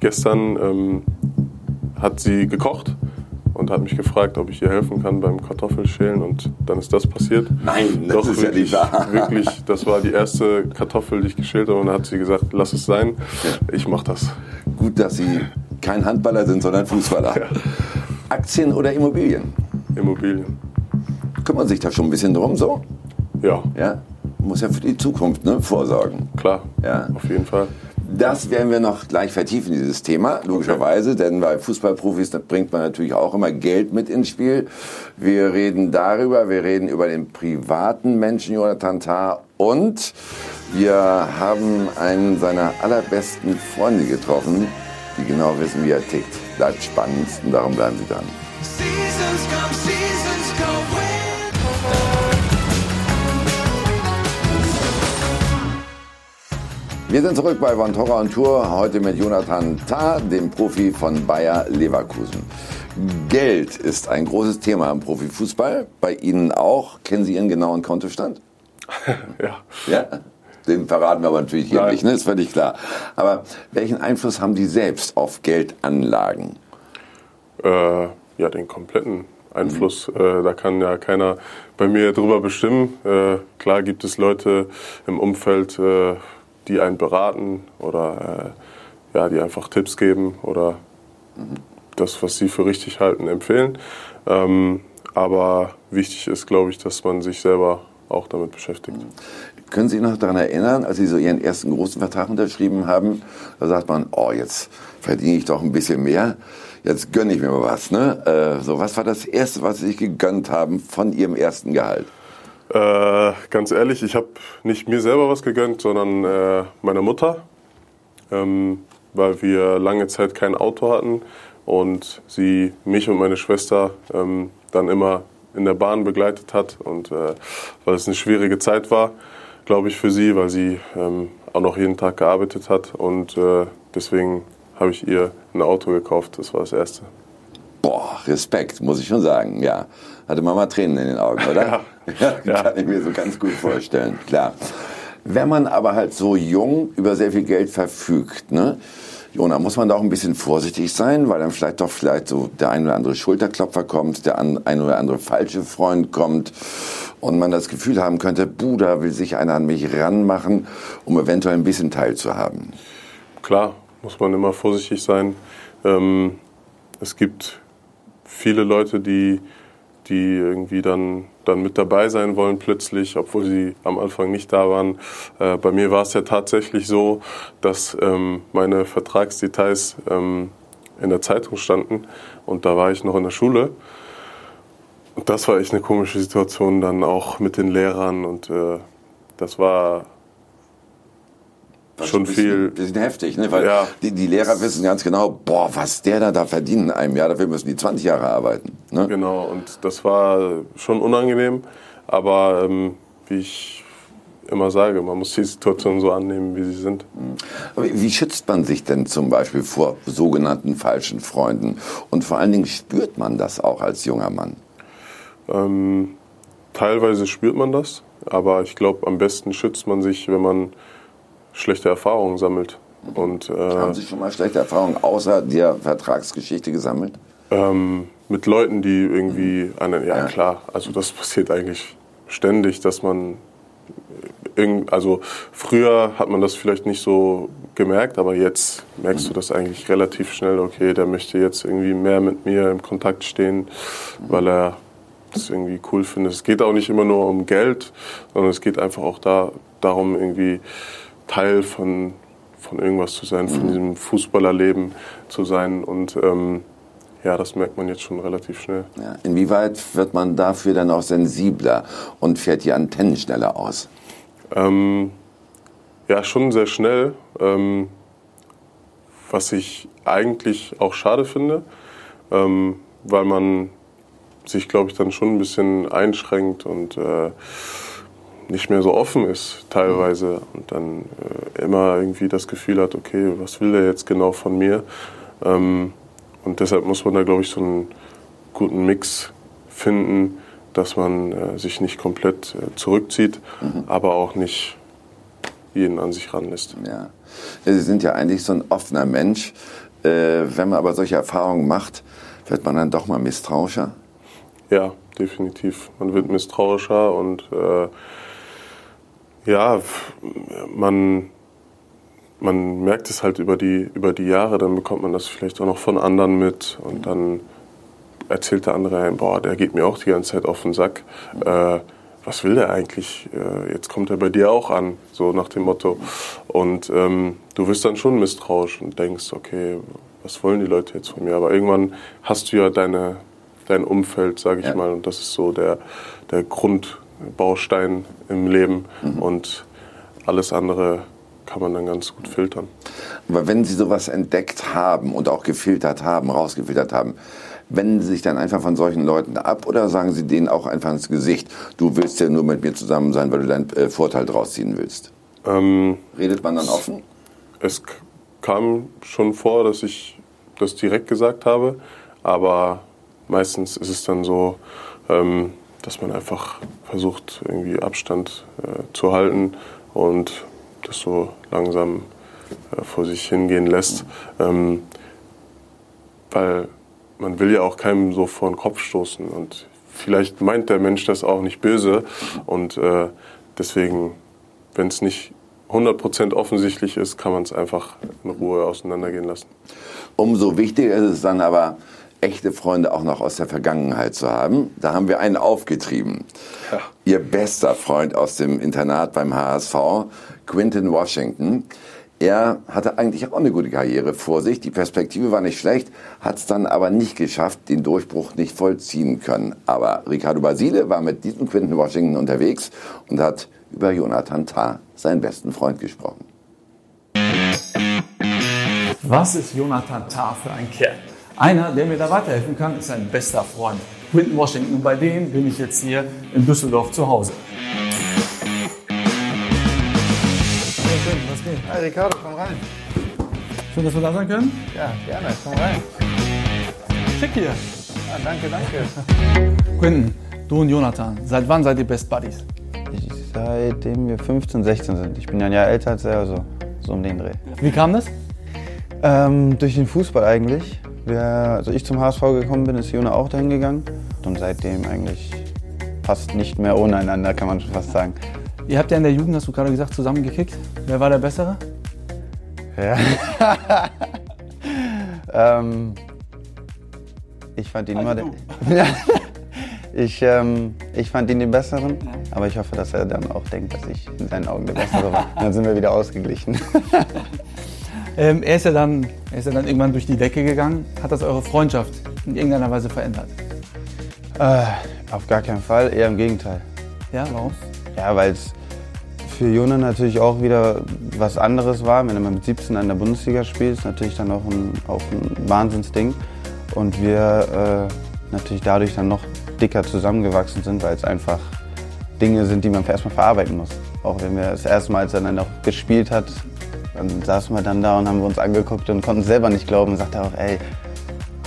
Gestern ähm, hat sie gekocht und hat mich gefragt, ob ich ihr helfen kann beim Kartoffelschälen und dann ist das passiert. Nein, das Doch, ist ja wirklich, nicht wahr. wirklich, das war die erste Kartoffel, die ich geschält habe und dann hat sie gesagt, lass es sein, ich mach das. Gut, dass Sie kein Handballer sind, sondern Fußballer. Aktien oder Immobilien? Immobilien. Kümmern sich da schon ein bisschen drum so? Ja, Ja? Muss ja für die Zukunft ne, vorsorgen. klar, Ja. auf jeden Fall. Das werden wir noch gleich vertiefen, dieses Thema, logischerweise, denn bei Fußballprofis da bringt man natürlich auch immer Geld mit ins Spiel. Wir reden darüber, wir reden über den privaten Menschen Jonathan Tah und wir haben einen seiner allerbesten Freunde getroffen, die genau wissen, wie er tickt. Bleibt spannend und darum bleiben Sie dran. Wir sind zurück bei Von Torra und Tour, heute mit Jonathan Tah, dem Profi von Bayer Leverkusen. Geld ist ein großes Thema im Profifußball, bei Ihnen auch. Kennen Sie Ihren genauen Kontostand? Ja. Ja? Den verraten wir aber natürlich hier Nein. nicht, ne? ist völlig klar. Aber welchen Einfluss haben Sie selbst auf Geldanlagen? Äh, ja, den kompletten Einfluss. Äh, da kann ja keiner bei mir drüber bestimmen. Äh, klar gibt es Leute im Umfeld, äh, die einen beraten oder äh, ja, die einfach Tipps geben oder das, was sie für richtig halten, empfehlen. Ähm, aber wichtig ist, glaube ich, dass man sich selber auch damit beschäftigt. Können Sie sich noch daran erinnern, als Sie so Ihren ersten großen Vertrag unterschrieben haben? Da sagt man, oh, jetzt verdiene ich doch ein bisschen mehr, jetzt gönne ich mir mal was. Ne? Äh, so, was war das Erste, was Sie sich gegönnt haben von Ihrem ersten Gehalt? Äh, ganz ehrlich, ich habe nicht mir selber was gegönnt, sondern äh, meiner Mutter, ähm, weil wir lange Zeit kein Auto hatten und sie mich und meine Schwester ähm, dann immer in der Bahn begleitet hat und äh, weil es eine schwierige Zeit war, glaube ich, für sie, weil sie ähm, auch noch jeden Tag gearbeitet hat und äh, deswegen habe ich ihr ein Auto gekauft. Das war das Erste. Boah, Respekt, muss ich schon sagen, ja. Hatte Mama Tränen in den Augen, oder? Ja, Ja. kann ich mir so ganz gut vorstellen, klar. Wenn man aber halt so jung über sehr viel Geld verfügt, ne? Jona, muss man da auch ein bisschen vorsichtig sein, weil dann vielleicht doch vielleicht so der ein oder andere Schulterklopfer kommt, der ein oder andere falsche Freund kommt und man das Gefühl haben könnte, buh, da will sich einer an mich ranmachen, um eventuell ein bisschen teilzuhaben. Klar, muss man immer vorsichtig sein. Ähm, es gibt viele Leute, die, die irgendwie dann, dann mit dabei sein wollen plötzlich, obwohl sie am Anfang nicht da waren. Äh, bei mir war es ja tatsächlich so, dass ähm, meine Vertragsdetails ähm, in der Zeitung standen und da war ich noch in der Schule. Und das war echt eine komische Situation dann auch mit den Lehrern und äh, das war schon bisschen, viel. bisschen heftig, ne? weil Ja. die, die Lehrer wissen ganz genau, boah, was der da, da verdient in einem Jahr, dafür müssen die 20 Jahre arbeiten. Ne? Genau, und das war schon unangenehm. Aber ähm, wie ich immer sage, man muss die Situation so annehmen, wie sie sind. Aber wie schützt man sich denn zum Beispiel vor sogenannten falschen Freunden? Und vor allen Dingen spürt man das auch als junger Mann? Ähm, teilweise spürt man das, aber ich glaube, am besten schützt man sich, wenn man schlechte Erfahrungen sammelt. Und, äh, Haben Sie schon mal schlechte Erfahrungen außer der Vertragsgeschichte gesammelt? Ähm, mit Leuten, die irgendwie einen, ja, klar, also das passiert eigentlich ständig, dass man irgend, also früher hat man das vielleicht nicht so gemerkt, aber jetzt merkst du das eigentlich relativ schnell, okay, der möchte jetzt irgendwie mehr mit mir im Kontakt stehen, weil er das irgendwie cool findet. Es geht auch nicht immer nur um Geld, sondern es geht einfach auch da, darum, irgendwie Teil von, von irgendwas zu sein, von diesem Fußballerleben zu sein und ähm, ja, das merkt man jetzt schon relativ schnell. Ja. Inwieweit wird man dafür dann auch sensibler und fährt die Antennen schneller aus? Ähm, ja, schon sehr schnell. Ähm, was ich eigentlich auch schade finde, ähm, weil man sich, glaube ich, dann schon ein bisschen einschränkt und äh, nicht mehr so offen ist teilweise und dann äh, immer irgendwie das Gefühl hat, okay, was will der jetzt genau von mir? Ähm, und deshalb muss man da, glaube ich, so einen guten Mix finden, dass man äh, sich nicht komplett äh, zurückzieht, aber auch nicht jeden an sich ranlässt. Ja. Sie sind ja eigentlich so ein offener Mensch. Äh, wenn man aber solche Erfahrungen macht, wird man dann doch mal misstrauischer? Ja, definitiv. Man wird misstrauischer und äh, ja, man, man merkt es halt über die, über die Jahre, dann bekommt man das vielleicht auch noch von anderen mit und dann erzählt der andere einem, boah, der geht mir auch die ganze Zeit auf den Sack. Äh, was will der eigentlich? Äh, jetzt kommt er bei dir auch an, so nach dem Motto. Und ähm, du wirst dann schon misstrauisch und denkst, okay, was wollen die Leute jetzt von mir? Aber irgendwann hast du ja deine, dein Umfeld, sage ich Ja. mal, und das ist so der, der Grundbaustein im Leben und alles andere kann man dann ganz gut filtern. Aber wenn Sie sowas entdeckt haben und auch gefiltert haben, rausgefiltert haben, wenden Sie sich dann einfach von solchen Leuten ab oder sagen Sie denen auch einfach ins Gesicht, du willst ja nur mit mir zusammen sein, weil du deinen äh, Vorteil draus ziehen willst? Ähm, Redet man dann offen? Es kam schon vor, dass ich das direkt gesagt habe, aber meistens ist es dann so, ähm, dass man einfach versucht, irgendwie Abstand äh, zu halten und das so langsam äh, vor sich hingehen lässt. Ähm, weil man will ja auch keinem so vor den Kopf stoßen und vielleicht meint der Mensch das auch nicht böse und äh, deswegen, wenn es nicht 100% offensichtlich ist, kann man es einfach in Ruhe auseinandergehen lassen. Umso wichtiger ist es dann aber, echte Freunde auch noch aus der Vergangenheit zu haben. Da haben wir einen aufgetrieben. Ihr bester Freund aus dem Internat beim HSV, Quinton Washington. Er hatte eigentlich auch eine gute Karriere vor sich. Die Perspektive war nicht schlecht, hat es dann aber nicht geschafft, den Durchbruch nicht vollziehen können. Aber Ricardo Basile war mit diesem Quinton Washington unterwegs und hat über Jonathan Tah, seinen besten Freund, gesprochen. Was ist Jonathan Tah für ein Kerl? Einer, der mir da weiterhelfen kann, ist ein bester Freund. Quinton Washington. Und bei dem bin ich jetzt hier in Düsseldorf zu Hause. Hey Quinton, was geht? Hi Ricardo, komm rein. Schön, dass wir da sein können. Ja, gerne, komm rein. Schick hier. Ah, danke, danke. Quinton, du und Jonathan, seit wann seid ihr Best Buddies? Seitdem wir 15, 16 sind. Ich bin ja ein Jahr älter als er, also so um den Dreh. Wie kam das? Ähm, durch den Fußball eigentlich. Wir, also ich zum HSV gekommen bin, ist Jona auch dahin gegangen. Und seitdem eigentlich fast nicht mehr ohne einander, kann man schon fast sagen. Ihr habt ja in der Jugend, hast du gerade gesagt, zusammen gekickt. Wer war der Bessere? Ja. ähm, ich fand ihn immer den. Ja. ich, ähm, ich fand ihn den Besseren, aber ich hoffe, dass er dann auch denkt, dass ich in seinen Augen der Bessere war. Dann sind wir wieder ausgeglichen. Ähm, er, ist ja dann, er ist ja dann irgendwann durch die Decke gegangen. Hat das eure Freundschaft in irgendeiner Weise verändert? Äh, auf gar keinen Fall, eher im Gegenteil. Ja, warum? Ja, weil es für Jona natürlich auch wieder was anderes war. Wenn mal mit 17 an der Bundesliga spielst, natürlich dann auch ein, auch ein Wahnsinnsding. Und wir äh, natürlich dadurch dann noch dicker zusammengewachsen sind, weil es einfach Dinge sind, die man erstmal verarbeiten muss. Auch wenn wir das erste Mal, als er dann noch gespielt hat, dann saßen wir dann da und haben wir uns angeguckt und konnten selber nicht glauben. Und sagte auch, ey,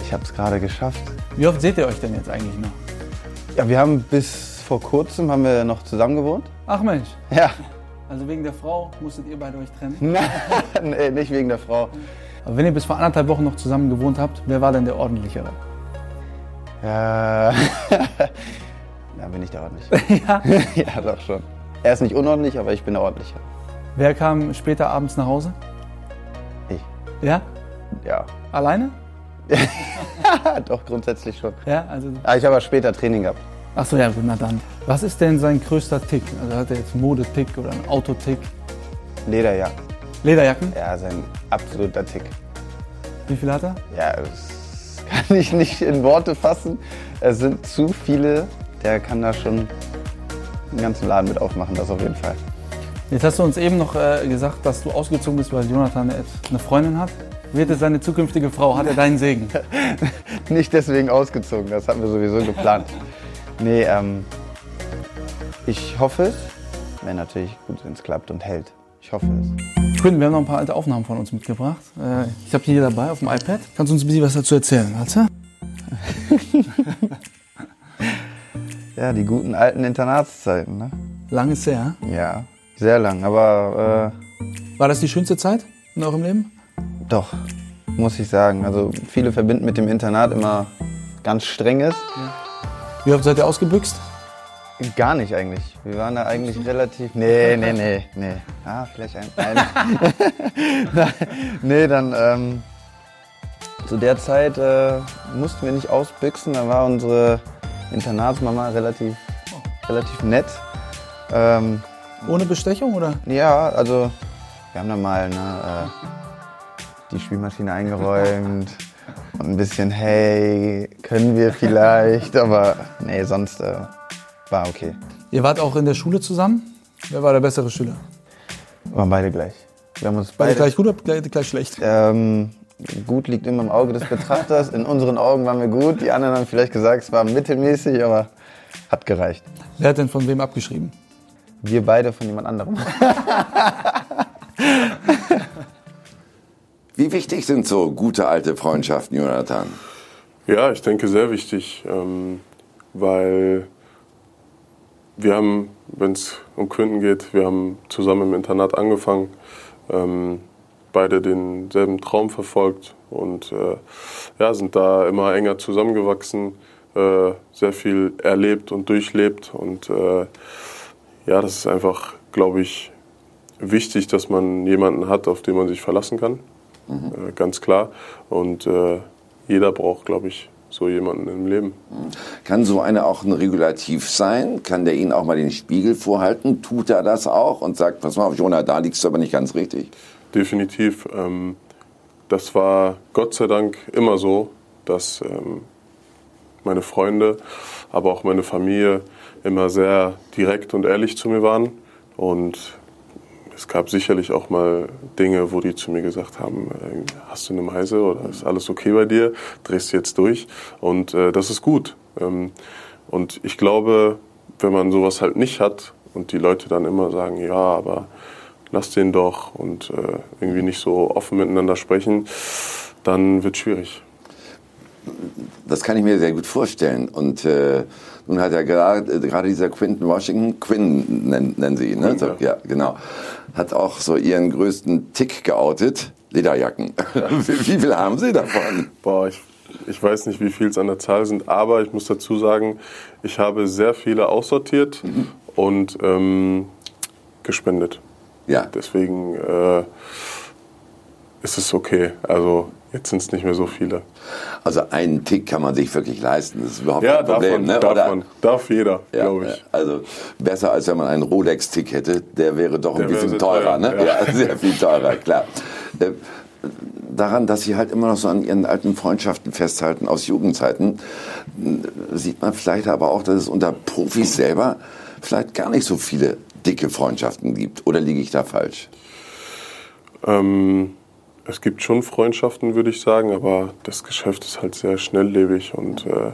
ich habe es gerade geschafft. Wie oft seht ihr euch denn jetzt eigentlich noch? Ja, wir haben bis vor kurzem haben wir noch zusammen gewohnt. Ach Mensch. Ja. Also wegen der Frau musstet ihr beide euch trennen? nee, nicht wegen der Frau. Aber wenn ihr bis vor anderthalb Wochen noch zusammen gewohnt habt, wer war denn der ordentlichere? Ja. Da bin ich der ordentlich. ja? ja, doch schon. Er ist nicht unordentlich, aber ich bin der ordentliche. Wer kam später abends nach Hause? Ich. Ja? Ja. Alleine? doch, grundsätzlich schon. Ja, also. Ah, ich habe aber später Training gehabt. Ach so, ja, gut, na dann. Was ist denn sein größter Tick? Also hat er jetzt einen Modetick oder einen Autotick? Lederjacken. Lederjacken? Ja, sein absoluter Tick. Wie viel hat er? Ja, das kann ich nicht in Worte fassen. Es sind zu viele. Der kann da schon einen ganzen Laden mit aufmachen, das auf jeden Fall. Jetzt hast du uns eben noch äh, gesagt, dass du ausgezogen bist, weil Jonathan eine Freundin hat. Wird es seine zukünftige Frau? Hat er deinen Segen? nicht deswegen ausgezogen, das hatten wir sowieso geplant. Nee, ähm, ich hoffe es. Wäre natürlich gut, wenn es klappt und hält. Ich hoffe es. Quinn, wir haben noch ein paar alte Aufnahmen von uns mitgebracht. Äh, ich habe die hier dabei auf dem iPad. Kannst du uns ein bisschen was dazu erzählen, Alter? ja, die guten alten Internatszeiten, ne? Lang ist her? Ja, sehr lang, aber... Äh, War das die schönste Zeit in eurem Leben? Doch, muss ich sagen. Also viele verbinden mit dem Internat immer ganz strenges. Ja. Wie oft seid ihr ausgebüxt? Gar nicht eigentlich. Wir waren da eigentlich relativ. Nee, nee, nee, nee. Ah, vielleicht ein. ein. nee, dann. Ähm, zu der Zeit äh, mussten wir nicht ausbüchsen. Da war unsere Internatsmama relativ, relativ nett. Ähm, Ohne Bestechung oder? Ja, also wir haben da mal ne, äh, die Spielmaschine eingeräumt und ein bisschen, hey, können wir vielleicht, aber nee, sonst äh, war okay. Ihr wart auch in der Schule zusammen? Wer war der bessere Schüler? Waren beide gleich. Wir haben uns beide, beide gleich gut oder gleich, gleich schlecht? Ähm, gut liegt immer im Auge des Betrachters. In unseren Augen waren wir gut. Die anderen haben vielleicht gesagt, es war mittelmäßig, aber hat gereicht. Wer hat denn von wem abgeschrieben? Wir beide von jemand anderem. Wie wichtig sind so gute alte Freundschaften, Jonathan? Ja, ich denke sehr wichtig, ähm, weil wir haben, wenn es um Quinten geht, wir haben zusammen im Internat angefangen, ähm, beide denselben Traum verfolgt und äh, ja, sind da immer enger zusammengewachsen, äh, sehr viel erlebt und durchlebt und äh, ja, das ist einfach, glaube ich, wichtig, dass man jemanden hat, auf den man sich verlassen kann. Mhm. Äh, ganz klar. Und äh, jeder braucht, glaube ich, so jemanden im Leben. Kann so einer auch ein Regulativ sein? Kann der Ihnen auch mal den Spiegel vorhalten? Tut er das auch und sagt, pass mal auf, Jonah, da liegst du aber nicht ganz richtig? Definitiv. Ähm, das war Gott sei Dank immer so, dass ähm, meine Freunde, aber auch meine Familie immer sehr direkt und ehrlich zu mir waren. Und es gab sicherlich auch mal Dinge, wo die zu mir gesagt haben, äh, hast du eine Meise oder ist alles okay bei dir? Drehst du jetzt durch? Und äh, das ist gut. Ähm, und ich glaube, wenn man sowas halt nicht hat und die Leute dann immer sagen, ja, aber lass den doch und äh, irgendwie nicht so offen miteinander sprechen, dann wird schwierig. Das kann ich mir sehr gut vorstellen. Und äh, nun hat ja gerade, äh, gerade dieser Quinton Washington, Quinn nennen, nennen sie ihn, ne? So, ja, genau, hat auch so ihren größten Tick geoutet. Lederjacken. wie, wie viel haben Sie davon? Boah, ich, ich weiß nicht, wie viel es an der Zahl sind, aber ich muss dazu sagen, ich habe sehr viele aussortiert mhm. und ähm, gespendet. Ja. Deswegen äh, ist es okay. Also Jetzt sind es nicht mehr so viele. Also einen Tick kann man sich wirklich leisten. Das ist überhaupt ja, kein Problem. Davon, ne? darf, man, darf jeder, ja, glaube ich. Also besser als wenn man einen Rolex-Tick hätte. Der wäre doch ein bisschen teurer. Teuer, ne? Ja. sehr viel teurer, klar. Äh, daran, dass Sie halt immer noch so an Ihren alten Freundschaften festhalten aus Jugendzeiten, sieht man vielleicht aber auch, dass es unter Profis selber vielleicht gar nicht so viele dicke Freundschaften gibt. Oder liege ich da falsch? Ähm es gibt schon Freundschaften, würde ich sagen, aber das Geschäft ist halt sehr schnelllebig und äh,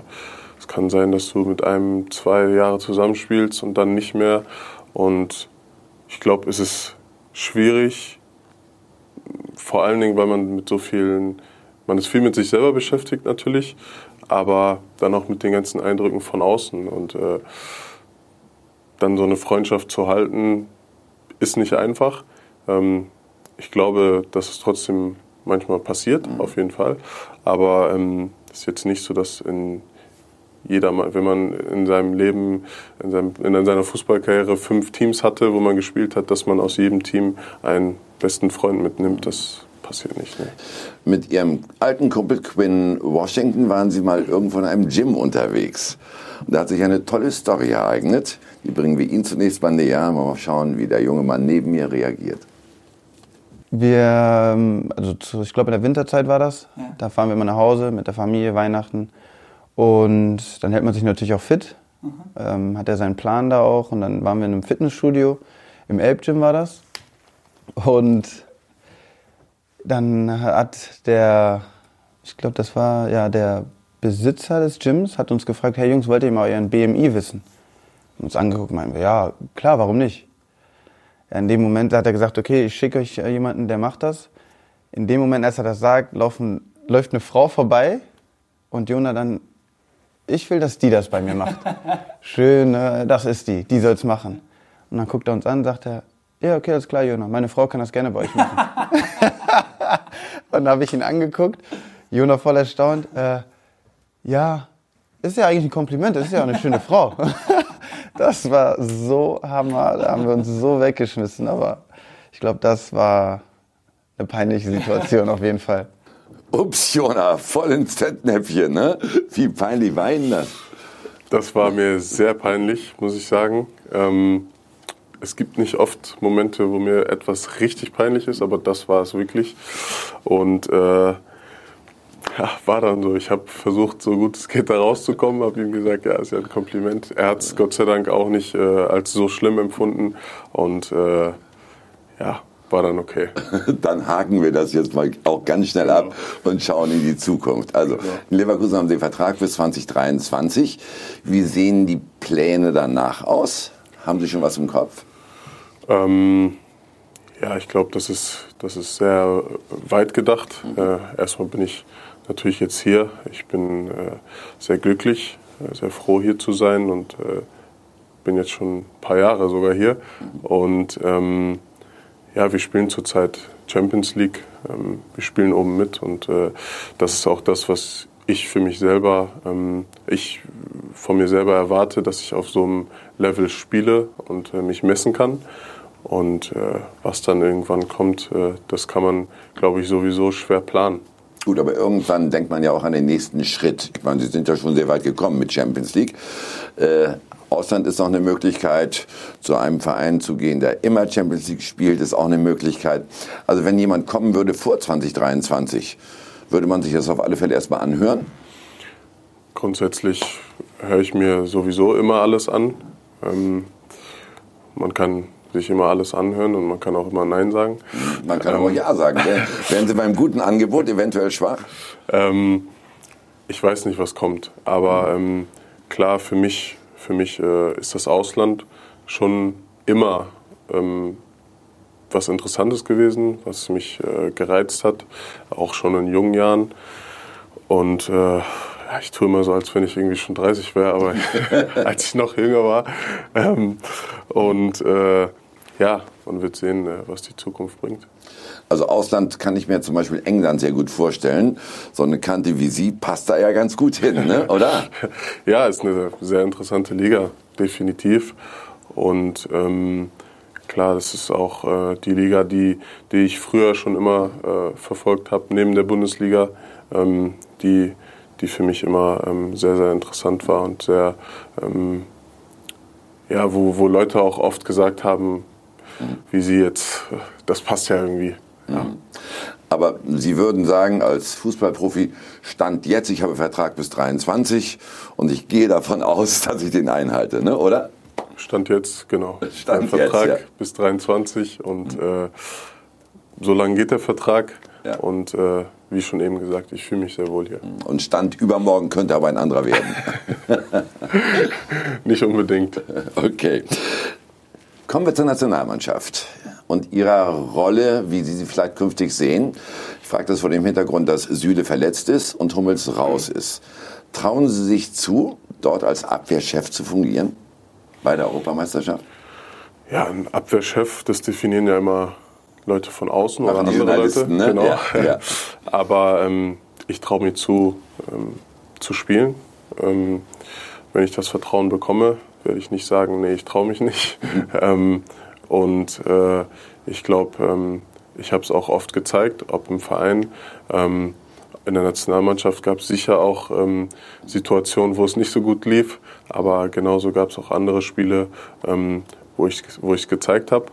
es kann sein, dass du mit einem zwei Jahre zusammenspielst und dann nicht mehr. Und ich glaube, es ist schwierig, vor allen Dingen, weil man mit so vielen, man ist viel mit sich selber beschäftigt natürlich, aber dann auch mit den ganzen Eindrücken von außen und äh, dann so eine Freundschaft zu halten, ist nicht einfach. Ähm, ich glaube, dass es trotzdem manchmal passiert, mhm. auf jeden Fall. Aber ähm, es ist jetzt nicht so, dass in jeder, wenn man in seinem Leben, in, seinem, in seiner Fußballkarriere fünf Teams hatte, wo man gespielt hat, dass man aus jedem Team einen besten Freund mitnimmt. Das passiert nicht. Ne? Mit Ihrem alten Kumpel Quinn Washington waren Sie mal irgendwo in einem Gym unterwegs. Und da hat sich eine tolle Story ereignet. Die bringen wir Ihnen zunächst mal näher. Mal schauen, wie der junge Mann neben mir reagiert. Wir, ähm, also ich glaube in der Winterzeit war das. Ja. Da fahren wir immer nach Hause mit der Familie, Weihnachten. Und dann hält man sich natürlich auch fit. Mhm. Ähm, hat er seinen Plan da auch. Und dann waren wir in einem Fitnessstudio. Im Elbgym war das. Und dann hat der, ich glaube, das war ja der Besitzer des Gyms, hat uns gefragt, hey Jungs, wollt ihr mal euren BMI wissen? Und uns angeguckt, meinen wir, ja, klar, warum nicht? In dem Moment hat er gesagt, okay, ich schicke euch jemanden, der macht das. In dem Moment, als er das sagt, laufen, läuft eine Frau vorbei und Jona dann, ich will, dass die das bei mir macht. Schön, äh, das ist die, die soll es machen. Und dann guckt er uns an, sagt er, ja, okay, alles klar, Jona, meine Frau kann das gerne bei euch machen. und dann habe ich ihn angeguckt, Jona voll erstaunt, äh, ja, ist ja eigentlich ein Kompliment, das ist ja auch eine schöne Frau. das war so Hammer, da haben wir uns so weggeschmissen, aber ich glaube, das war eine peinliche Situation auf jeden Fall. Ups, Jona, voll ins Fettnäpfchen, ne? Wie peinlich war Ihnen das? Das war mir sehr peinlich, muss ich sagen. Ähm, es gibt nicht oft Momente, wo mir etwas richtig peinlich ist, aber das war es wirklich. Und äh, ja, war dann so. Ich habe versucht, so gut es geht, da rauszukommen. Habe ihm gesagt, ja, ist ja ein Kompliment. Er hat es Gott sei Dank auch nicht äh, als so schlimm empfunden. Und äh, ja, war dann okay. Dann haken wir das jetzt mal auch ganz schnell ab genau. und schauen in die Zukunft. Also, genau. in Leverkusen haben Sie den Vertrag bis 2023. Wie sehen die Pläne danach aus? Haben Sie schon was im Kopf? Ähm, ja, ich glaube, das ist, das ist sehr weit gedacht. Mhm. Äh, erstmal bin ich natürlich jetzt hier. Ich bin äh, sehr glücklich, äh, sehr froh hier zu sein und äh, bin jetzt schon ein paar Jahre sogar hier. Und ähm, ja, wir spielen zurzeit Champions League. Ähm, wir spielen oben mit und äh, das ist auch das, was ich für mich selber, ähm, ich von mir selber erwarte, dass ich auf so einem Level spiele und äh, mich messen kann. Und äh, was dann irgendwann kommt, äh, das kann man, glaube ich, sowieso schwer planen. Gut, aber irgendwann denkt man ja auch an den nächsten Schritt. Ich meine, Sie sind ja schon sehr weit gekommen mit Champions League. Äh, Ausland ist noch eine Möglichkeit, zu einem Verein zu gehen, der immer Champions League spielt, ist auch eine Möglichkeit. Also wenn jemand kommen würde vor 2023, würde man sich das auf alle Fälle erstmal anhören? Grundsätzlich höre ich mir sowieso immer alles an. Ähm, man kann sich immer alles anhören und man kann auch immer Nein sagen. Man kann ähm, auch Ja sagen. Wären Sie beim guten Angebot eventuell schwach? Ähm, ich weiß nicht, was kommt. Aber ähm, klar, für mich, für mich äh, ist das Ausland schon immer ähm, was Interessantes gewesen, was mich äh, gereizt hat, auch schon in jungen Jahren. Und äh, ich tue immer so, als wenn ich irgendwie schon 30 wäre, aber als ich noch jünger war. Ähm, und äh, ja, man wird sehen, äh, was die Zukunft bringt. Also Ausland kann ich mir zum Beispiel England sehr gut vorstellen. So eine Kante wie Sie passt da ja ganz gut hin, ne? oder? ja, ist eine sehr interessante Liga, definitiv. Und ähm, klar, das ist auch äh, die Liga, die, die ich früher schon immer äh, verfolgt habe, neben der Bundesliga, ähm, die, die für mich immer ähm, sehr, sehr interessant war und sehr, ähm, ja, wo, wo Leute auch oft gesagt haben, wie Sie jetzt, das passt ja irgendwie. Ja. Mhm. Aber Sie würden sagen, als Fußballprofi, Stand jetzt, ich habe Vertrag bis 23 und ich gehe davon aus, dass ich den einhalte, ne? oder? Stand jetzt, genau. Stand Vertrag jetzt, ja. bis 23 und mhm. äh, so lange geht der Vertrag. Ja. Und äh, wie schon eben gesagt, ich fühle mich sehr wohl hier. Und Stand übermorgen könnte aber ein anderer werden. Nicht unbedingt. Okay. Kommen wir zur Nationalmannschaft und ihrer Rolle, wie Sie sie vielleicht künftig sehen. Ich frage das vor dem Hintergrund, dass Süle verletzt ist und Hummels raus ist. Trauen Sie sich zu, dort als Abwehrchef zu fungieren bei der Europameisterschaft? Ja, ein Abwehrchef, das definieren ja immer Leute von außen Aber oder andere Leute. Ne? Genau. Ja, ja. Aber ähm, ich traue mir zu, ähm, zu spielen. Ähm, wenn ich das Vertrauen bekomme, werde ich nicht sagen, nee, ich traue mich nicht. ähm, und äh, ich glaube, ähm, ich habe es auch oft gezeigt, ob im Verein. Ähm, in der Nationalmannschaft gab es sicher auch ähm, Situationen, wo es nicht so gut lief, aber genauso gab es auch andere Spiele, ähm, wo ich wo ich es gezeigt habe.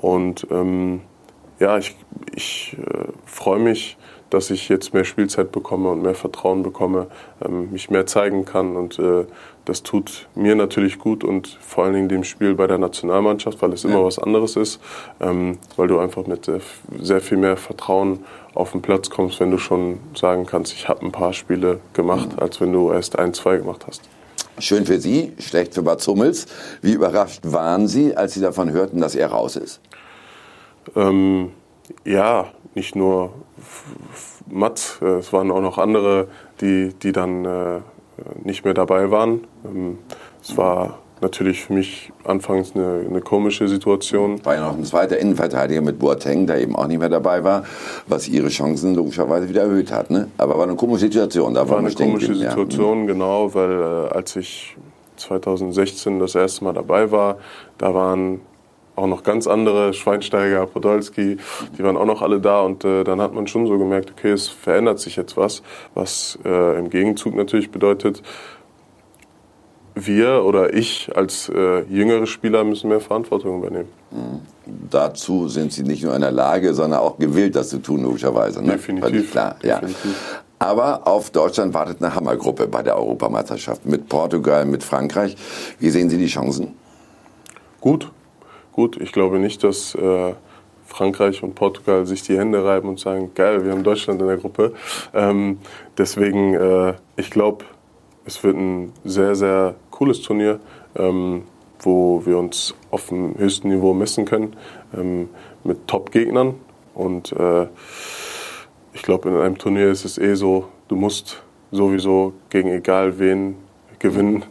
Und ähm, ja, ich, ich äh, freue mich, dass ich jetzt mehr Spielzeit bekomme und mehr Vertrauen bekomme, ähm, mich mehr zeigen kann. Und äh, das tut mir natürlich gut und vor allen Dingen dem Spiel bei der Nationalmannschaft, weil es immer was anderes ist, ähm, weil du einfach mit sehr, sehr viel mehr Vertrauen auf den Platz kommst, wenn du schon sagen kannst, ich habe ein paar Spiele gemacht, als wenn du erst ein, zwei gemacht hast. Schön für Sie, schlecht für Bad Hummels. Wie überrascht waren Sie, als Sie davon hörten, dass er raus ist? Ähm, ja, nicht nur Mats, äh, es waren auch noch andere, die, die dann äh, nicht mehr dabei waren. Ähm, es war natürlich für mich anfangs eine, eine komische Situation. War ja noch ein zweiter Innenverteidiger mit Boateng, der eben auch nicht mehr dabei war, was ihre Chancen logischerweise wieder erhöht hat. Ne? Aber war eine komische Situation. Da war eine komische ja. Situation, genau, weil äh, als ich 2016 das erste Mal dabei war, da waren auch noch ganz andere, Schweinsteiger, Podolski, die waren auch noch alle da und äh, dann hat man schon so gemerkt, okay, es verändert sich jetzt was, was äh, im Gegenzug natürlich bedeutet, wir oder ich als äh, jüngere Spieler müssen mehr Verantwortung übernehmen. Mhm. Dazu sind Sie nicht nur in der Lage, sondern auch gewillt, das zu tun, logischerweise. Ne? Definitiv. Klar, ja. Definitiv. Aber auf Deutschland wartet eine Hammergruppe bei der Europameisterschaft mit Portugal, mit Frankreich. Wie sehen Sie die Chancen? Gut, gut. Ich glaube nicht, dass äh, Frankreich und Portugal sich die Hände reiben und sagen, geil, wir haben Deutschland in der Gruppe. Ähm, deswegen, äh, ich glaube, es wird ein sehr, sehr cooles Turnier, ähm, wo wir uns auf dem höchsten Niveau messen können ähm, mit Top-Gegnern. Und äh, ich glaube, in einem Turnier ist es eh so, du musst sowieso gegen egal wen gewinnen,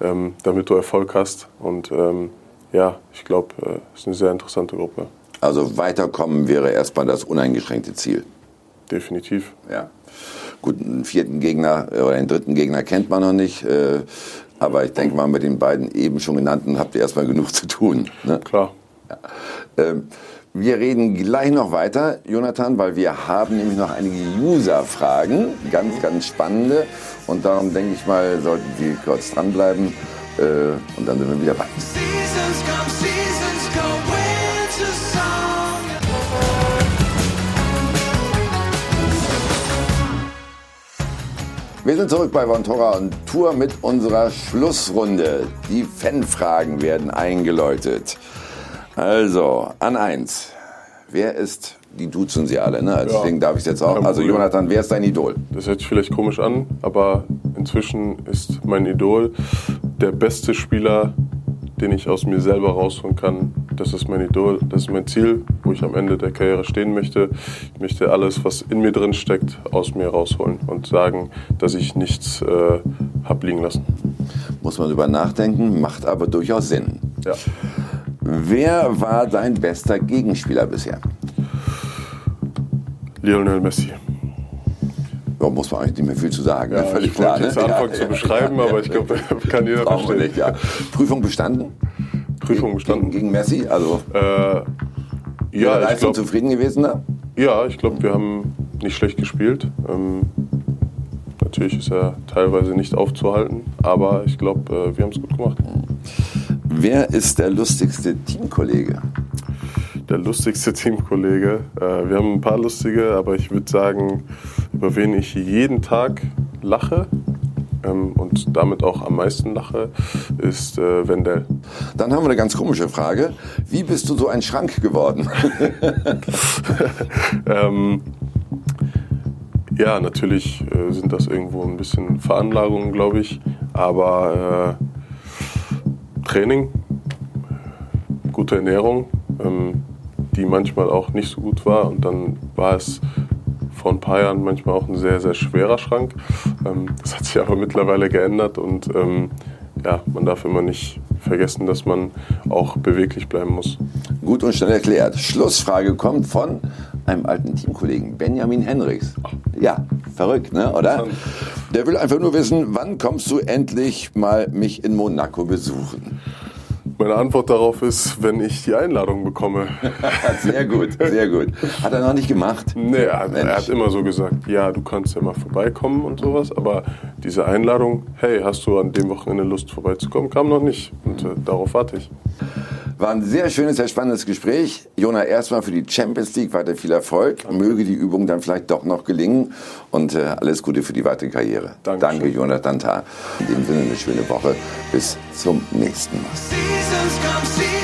ähm, damit du Erfolg hast. Und ähm, ja, ich glaube, äh, es ist eine sehr interessante Gruppe. Also weiterkommen wäre erstmal das uneingeschränkte Ziel. Definitiv. Ja. Gut, einen vierten Gegner äh, oder einen dritten Gegner kennt man noch nicht. Äh, aber ich denke mal, mit den beiden eben schon genannten habt ihr erstmal genug zu tun. Ne? Klar. Ja. Ähm, wir reden gleich noch weiter, Jonathan, weil wir haben nämlich noch einige User-Fragen, ganz, ganz spannende. Und darum denke ich mal, sollten Sie kurz dranbleiben. Äh, und dann sind wir wieder bei. Wir sind zurück bei Vontora und Tour mit unserer Schlussrunde. Die Fanfragen werden eingeläutet. Also, an eins. Wer ist, die duzen sie alle, ne? Also Ja. Deswegen darf ich es jetzt auch. Also. Jonathan, wer ist dein Idol? Das hört sich vielleicht komisch an, aber inzwischen ist mein Idol der beste Spieler, den ich aus mir selber rausholen kann. Das ist mein Idol, das ist mein Ziel, wo ich am Ende der Karriere stehen möchte. Ich möchte alles, was in mir drin steckt, aus mir rausholen und sagen, dass ich nichts äh, hab liegen lassen. Muss man drüber nachdenken, macht aber durchaus Sinn. Ja. Wer war dein bester Gegenspieler bisher? Lionel Messi. Da muss man eigentlich nicht mehr viel zu sagen. ne? Völlig ich klar. wollte jetzt anfangen zu beschreiben, aber ich glaube, kann jeder Brauchen verstehen. nicht, ja. Prüfung bestanden? Prüfung bestanden. Gegen Messi? Also, Äh, ja, ja, ich glaube, zufrieden gewesen da? Ja, ich glaube, wir haben nicht schlecht gespielt. Ähm, natürlich ist er teilweise nicht aufzuhalten, aber ich glaube, äh, wir haben es gut gemacht. Wer ist der lustigste Teamkollege? Der lustigste Teamkollege. Äh, wir haben ein paar lustige, aber ich würde sagen, über wen ich jeden Tag lache ähm, und damit auch am meisten lache, ist äh, Wendell. Dann haben wir eine ganz komische Frage. Wie bist du so ein Schrank geworden? ähm, ja, natürlich äh, sind das irgendwo ein bisschen Veranlagungen, glaube ich. Aber äh, Training, gute Ernährung, ähm, die manchmal auch nicht so gut war. Und dann war es vor ein paar Jahren manchmal auch ein sehr, sehr schwerer Schrank. Ähm, das hat sich aber mittlerweile geändert und ähm, ja, man darf immer nicht vergessen, dass man auch beweglich bleiben muss. Gut und schnell erklärt. Schlussfrage kommt von einem alten Teamkollegen, Benjamin Henrichs. Ja, verrückt, ne, oder? Der will einfach nur wissen, wann kommst du endlich mal mich in Monaco besuchen? Meine Antwort darauf ist, wenn ich die Einladung bekomme. sehr gut, sehr gut. Hat er noch nicht gemacht? Nee, er, er, hat immer so gesagt, ja, du kannst ja mal vorbeikommen und sowas, aber diese Einladung, hey, hast du an dem Wochenende Lust vorbeizukommen, kam noch nicht und äh, darauf warte ich. War ein sehr schönes, sehr spannendes Gespräch. Jona, erstmal für die Champions League weiter viel Erfolg. Möge die Übung dann vielleicht doch noch gelingen und äh, alles Gute für die weitere Karriere. Dankeschön. Danke, Jonathan Tah. In dem Sinne eine schöne Woche. Bis zum nächsten Mal. Seasons come, seasons